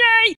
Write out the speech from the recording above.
Yay!